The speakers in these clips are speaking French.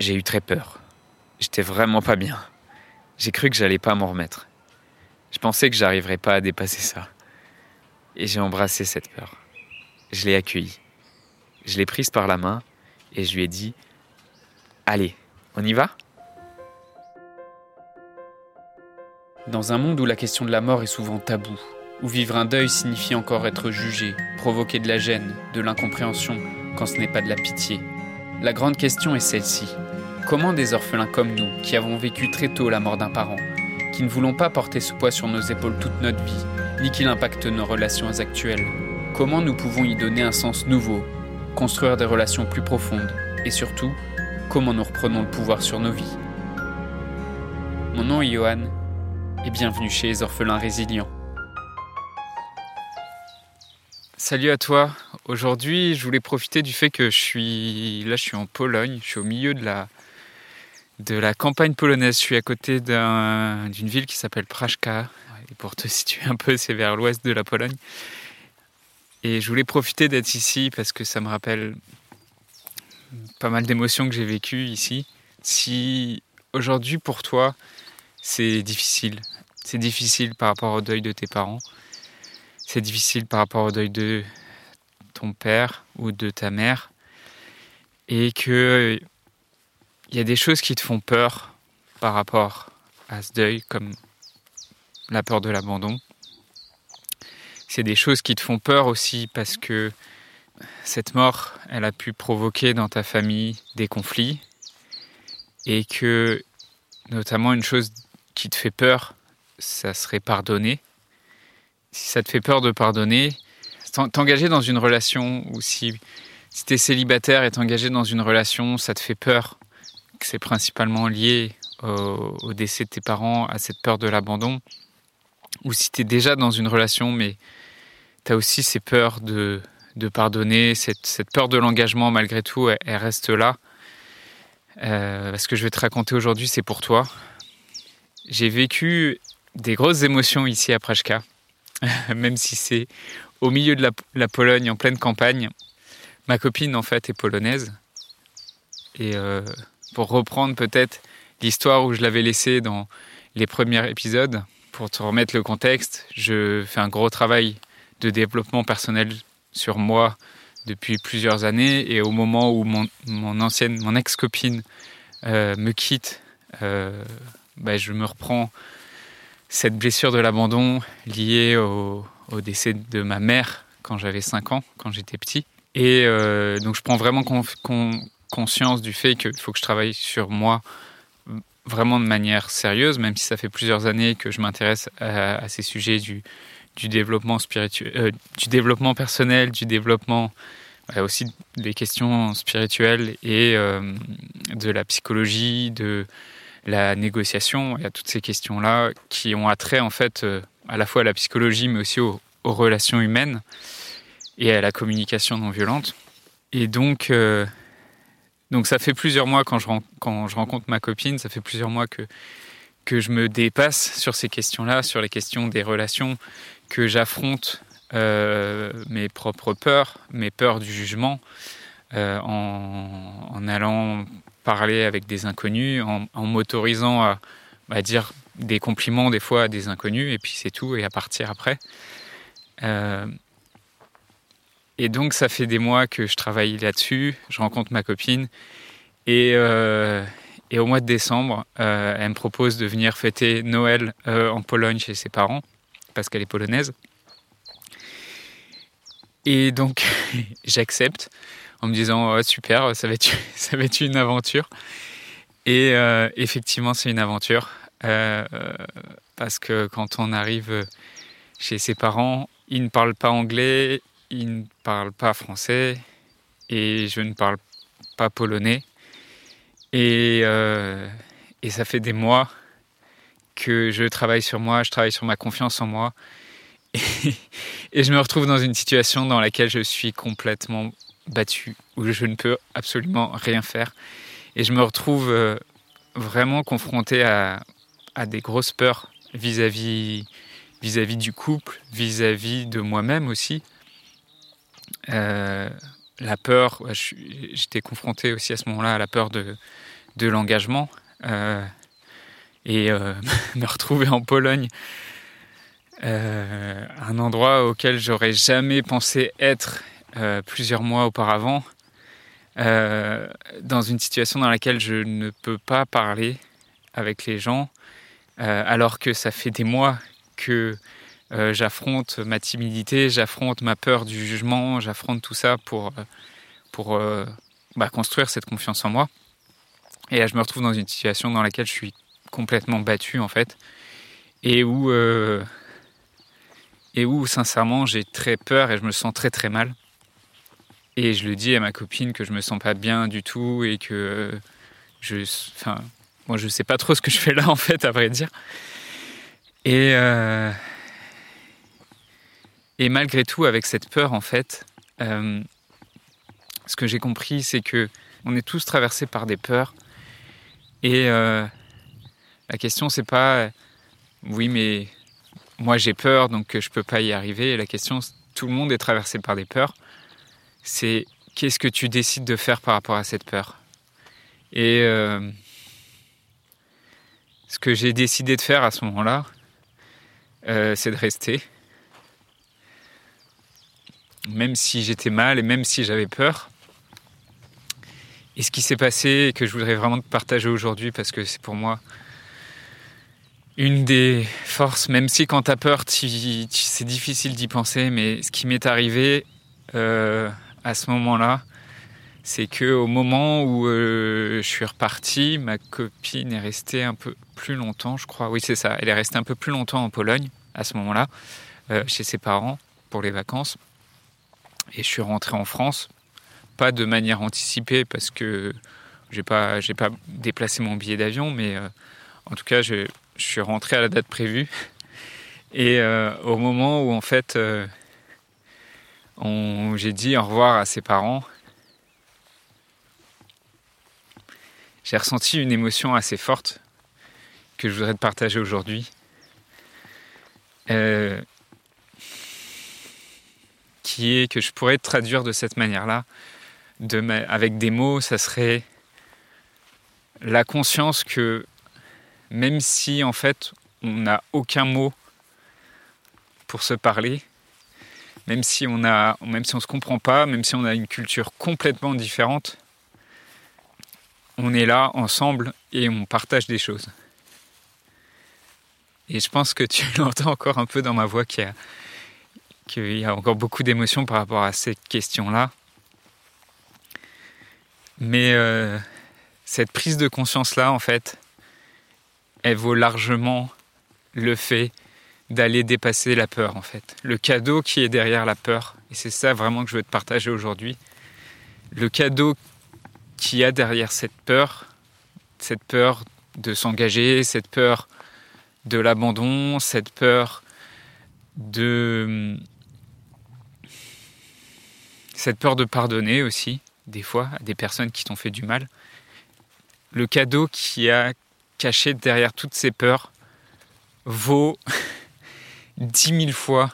J'ai eu très peur. J'étais vraiment pas bien. J'ai cru que j'allais pas m'en remettre. Je pensais que j'arriverais pas à dépasser ça. Et j'ai embrassé cette peur. Je l'ai accueillie. Je l'ai prise par la main et je lui ai dit Allez, on y va? Dans un monde où la question de la mort est souvent taboue, où vivre un deuil signifie encore être jugé, provoquer de la gêne, de l'incompréhension, quand ce n'est pas de la pitié, la grande question est celle-ci. Comment des orphelins comme nous, qui avons vécu très tôt la mort d'un parent, qui ne voulons pas porter ce poids sur nos épaules toute notre vie, ni qu'il impacte nos relations actuelles, comment nous pouvons y donner un sens nouveau, construire des relations plus profondes, et surtout, comment nous reprenons le pouvoir sur nos vies? Mon nom est Johan, et bienvenue chez les orphelins résilients. Salut à toi. Aujourd'hui, je voulais profiter du fait que je suis là, je suis en Pologne, je suis au milieu de la de la campagne polonaise. Je suis à côté d'une ville qui s'appelle Praszka. Et pour te situer un peu, c'est vers l'ouest de la Pologne. Et je voulais profiter d'être ici parce que ça me rappelle pas mal d'émotions que j'ai vécues ici. Si aujourd'hui pour toi c'est difficile, c'est difficile par rapport au deuil de tes parents, c'est difficile par rapport au deuil de ton père ou de ta mère, et que il y a des choses qui te font peur par rapport à ce deuil, comme la peur de l'abandon. C'est des choses qui te font peur aussi parce que cette mort, elle a pu provoquer dans ta famille des conflits et que notamment une chose qui te fait peur, ça serait pardonner. Si ça te fait peur de pardonner, t'engager dans une relation ou si, si tu es célibataire et t'engager dans une relation, ça te fait peur que c'est principalement lié au, décès de tes parents, à cette peur de l'abandon, ou si tu es déjà dans une relation, mais tu as aussi ces peurs de, de pardonner, cette, cette, peur de l'engagement, malgré tout, elle, reste là. Euh, ce que je vais te raconter aujourd'hui, c'est pour toi. J'ai vécu des grosses émotions ici à Prashka, même si c'est au milieu de la, la, Pologne, en pleine campagne. Ma copine, en fait, est polonaise. Et euh, pour reprendre peut-être l'histoire où je l'avais laissée dans les premiers épisodes, pour te remettre le contexte, je fais un gros travail de développement personnel sur moi depuis plusieurs années et au moment où mon, ancienne, mon ex-copine euh, me quitte, euh, bah, je me reprends cette blessure de l'abandon liée au, décès de ma mère quand j'avais 5 ans, quand j'étais petit. Et euh, donc je prends vraiment conscience du fait qu'il faut que je travaille sur moi vraiment de manière sérieuse, même si ça fait plusieurs années que je m'intéresse à, ces sujets du, développement spirituel, euh, du développement personnel, du développement aussi des questions spirituelles et euh, de la psychologie, de la négociation. Il y a toutes ces questions-là qui ont attrait en fait euh, à la fois à la psychologie, mais aussi aux, relations humaines et à la communication non violente. Et donc, donc ça fait plusieurs mois quand je, rencontre ma copine, ça fait plusieurs mois que, que je me dépasse sur ces questions-là, sur les questions des relations, que j'affronte euh, mes propres peurs, mes peurs du jugement, euh, en, allant parler avec des inconnus, en, m'autorisant à, à, dire des compliments des fois à des inconnus, et puis c'est tout, et à partir après. Euh, et donc ça fait des mois que je travaille là-dessus, je rencontre ma copine, et, euh, au mois de décembre, euh, elle me propose de venir fêter Noël euh, en Pologne chez ses parents, parce qu'elle est polonaise. Et donc j'accepte en me disant oh, super, ça va, être, ça va être une aventure. Et effectivement, c'est une aventure, parce que quand on arrive chez ses parents, ils ne parlent pas anglais, ils ne parlent pas français, et je ne parle pas polonais. Et, euh, et ça fait des mois que je travaille sur moi, je travaille sur ma confiance en moi. Et, et, je me retrouve dans une situation dans laquelle je suis complètement battu, où je ne peux absolument rien faire. Et je me retrouve euh, vraiment confronté à, à des grosses peurs vis-à-vis vis-à-vis du couple, vis-à-vis de moi-même aussi. Euh, la peur, j'étais confronté aussi à ce moment-là à la peur de, de l'engagement. et me retrouver en Pologne, un endroit auquel j'aurais jamais pensé être plusieurs mois auparavant, dans une situation dans laquelle je ne peux pas parler avec les gens, alors que ça fait des mois que euh, j'affronte ma timidité, j'affronte ma peur du jugement, j'affronte tout ça pour, euh, pour euh, bah, construire cette confiance en moi. Et là, je me retrouve dans une situation dans laquelle je suis complètement battu, en fait, et où, et où sincèrement, j'ai très peur et je me sens très très mal. Et je le dis à ma copine que je me sens pas bien du tout et que je, enfin, moi, je sais pas trop ce que je fais là, en fait, à vrai dire. Et, et malgré tout, avec cette peur, en fait, euh, ce que j'ai compris, c'est que on est tous traversés par des peurs. Et euh, la question, c'est pas oui, mais moi j'ai peur, donc je peux pas y arriver. Et la question, tout le monde est traversé par des peurs. C'est qu'est-ce que tu décides de faire par rapport à cette peur? Et euh, ce que j'ai décidé de faire à ce moment-là, c'est de rester même si j'étais mal et même si j'avais peur. Et ce qui s'est passé et que je voudrais vraiment partager aujourd'hui parce que c'est pour moi une des forces, même si quand tu as peur, c'est difficile d'y penser, mais ce qui m'est arrivé euh, à ce moment-là, c'est que au moment où euh, je suis reparti, ma copine est restée un peu plus longtemps, je crois. Oui, c'est ça. Elle est restée un peu plus longtemps en Pologne à ce moment-là, euh, chez ses parents pour les vacances. Et je suis rentré en France, pas de manière anticipée parce que j'ai pas, j'ai pas déplacé mon billet d'avion, mais euh, en tout cas, je, je, suis rentré à la date prévue. Et euh, au moment où en fait, euh, j'ai dit au revoir à ses parents, j'ai ressenti une émotion assez forte que je voudrais te partager aujourd'hui. Qui est que je pourrais traduire de cette manière-là, avec des mots, ça serait la conscience que même si en fait on n'a aucun mot pour se parler, même si on a, même si on se comprend pas, même si on a une culture complètement différente, on est là ensemble et on partage des choses. Et je pense que tu l'entends encore un peu dans ma voix qui a, qu'il y a encore beaucoup d'émotions par rapport à cette question-là. Mais euh, cette prise de conscience-là, en fait, elle vaut largement le fait d'aller dépasser la peur, en fait. Le cadeau qui est derrière la peur, et c'est ça vraiment que je veux te partager aujourd'hui. Le cadeau qui a derrière cette peur, cette peur de s'engager, cette peur de l'abandon, cette peur de cette peur de pardonner aussi, des fois, à des personnes qui t'ont fait du mal. Le cadeau qui a caché derrière toutes ces peurs vaut dix mille fois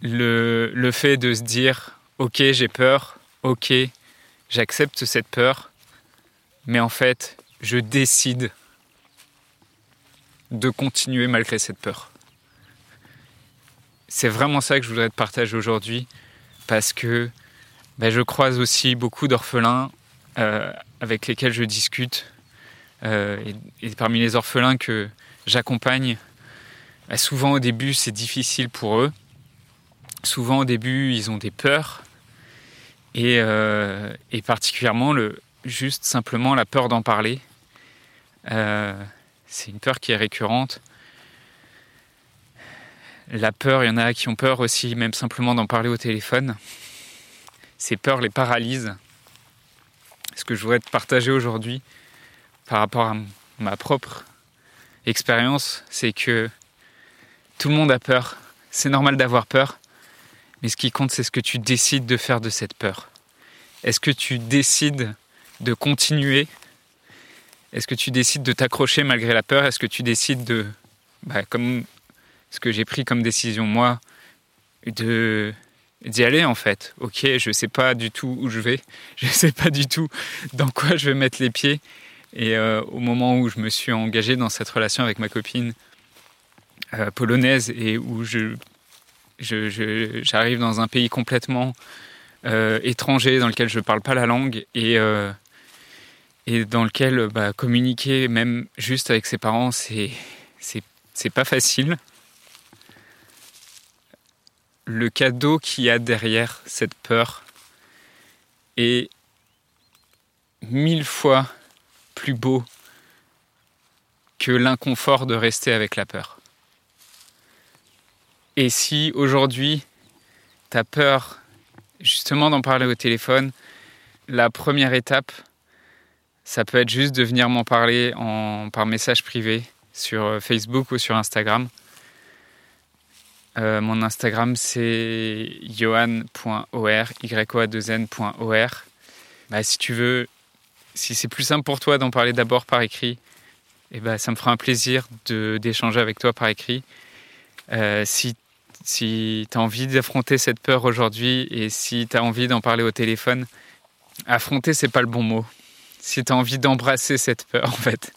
le, fait de se dire ok j'ai peur, ok j'accepte cette peur, mais en fait je décide de continuer malgré cette peur c'est vraiment ça que je voudrais te partager aujourd'hui parce que ben, je croise aussi beaucoup d'orphelins euh, avec lesquels je discute. Euh, et, parmi les orphelins que j'accompagne, ben, souvent au début c'est difficile pour eux. Souvent au début ils ont des peurs. Et, euh, et particulièrement le, juste simplement la peur d'en parler. c'est une peur qui est récurrente. La peur, il y en a qui ont peur aussi, même simplement d'en parler au téléphone. Ces peurs les paralysent. Ce que je voudrais te partager aujourd'hui par rapport à ma propre expérience, c'est que tout le monde a peur. C'est normal d'avoir peur. Mais ce qui compte, c'est ce que tu décides de faire de cette peur. Est-ce que tu décides de continuer? Est-ce que tu décides de t'accrocher malgré la peur? Est-ce que tu décides de, bah, ce que j'ai pris comme décision moi, de d'y aller en fait. Ok, je sais pas du tout où je vais, je sais pas du tout dans quoi je vais mettre les pieds. Et euh, au moment où je me suis engagé dans cette relation avec ma copine euh, polonaise et où je, j'arrive dans un pays complètement euh, étranger dans lequel je ne parle pas la langue et, et dans lequel bah, communiquer même juste avec ses parents, c'est, c'est, c'est pas facile le cadeau qu'il y a derrière cette peur est mille fois plus beau que l'inconfort de rester avec la peur. Et si aujourd'hui, tu as peur justement d'en parler au téléphone, la première étape, ça peut être juste de venir m'en parler par message privé sur Facebook ou sur Instagram. Euh, mon Instagram, c'est y-o-a-2-n.or. Bah, si tu veux, si c'est plus simple pour toi d'en parler d'abord par écrit, eh ben, ça me fera un plaisir d'échanger avec toi par écrit. Euh, si si tu as envie d'affronter cette peur aujourd'hui et si tu as envie d'en parler au téléphone, affronter, c'est pas le bon mot. Si tu as envie d'embrasser cette peur, en fait.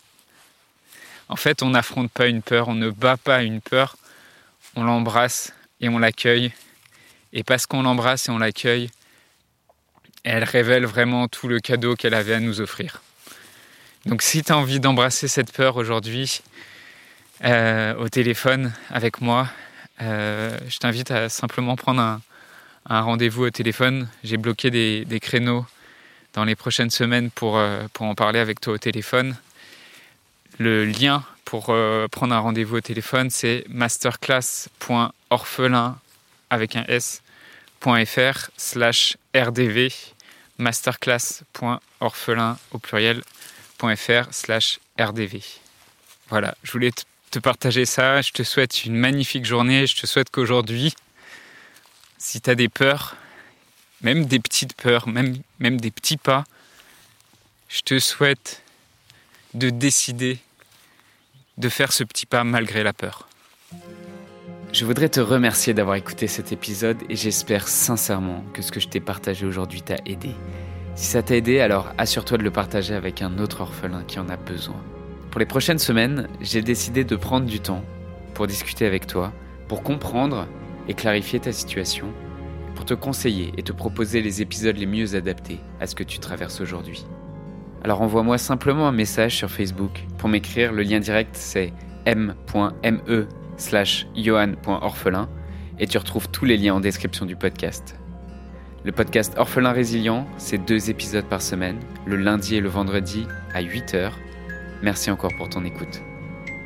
En fait, on n'affronte pas une peur, on ne bat pas une peur, on l'embrasse et on l'accueille. Et parce qu'on l'embrasse et on l'accueille, elle révèle vraiment tout le cadeau qu'elle avait à nous offrir. Donc si tu as envie d'embrasser cette peur aujourd'hui euh, au téléphone avec moi, euh, je t'invite à simplement prendre un, rendez-vous au téléphone. J'ai bloqué des, créneaux dans les prochaines semaines pour, euh, pour en parler avec toi au téléphone. Le lien pour euh, prendre un rendez-vous au téléphone, c'est masterclass.orphelin avec un s.fr slash rdv masterclass.orphelin au pluriel.fr slash rdv. Voilà, je voulais te partager ça. Je te souhaite une magnifique journée. Je te souhaite qu'aujourd'hui, si tu as des peurs, même des petites peurs, même, même des petits pas, je te souhaite de décider de faire ce petit pas malgré la peur. Je voudrais te remercier d'avoir écouté cet épisode et j'espère sincèrement que ce que je t'ai partagé aujourd'hui t'a aidé. Si ça t'a aidé, alors assure-toi de le partager avec un autre orphelin qui en a besoin. Pour les prochaines semaines, j'ai décidé de prendre du temps pour discuter avec toi, pour comprendre et clarifier ta situation, pour te conseiller et te proposer les épisodes les mieux adaptés à ce que tu traverses aujourd'hui. Alors envoie-moi simplement un message sur Facebook. Pour m'écrire, le lien direct c'est m.me slash johan.orphelin et tu retrouves tous les liens en description du podcast. Le podcast Orphelin Résilient, c'est deux épisodes par semaine, le lundi et le vendredi à 8h. Merci encore pour ton écoute.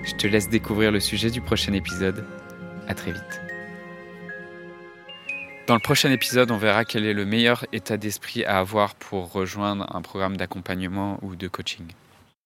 Je te laisse découvrir le sujet du prochain épisode. À très vite. Dans le prochain épisode, on verra quel est le meilleur état d'esprit à avoir pour rejoindre un programme d'accompagnement ou de coaching.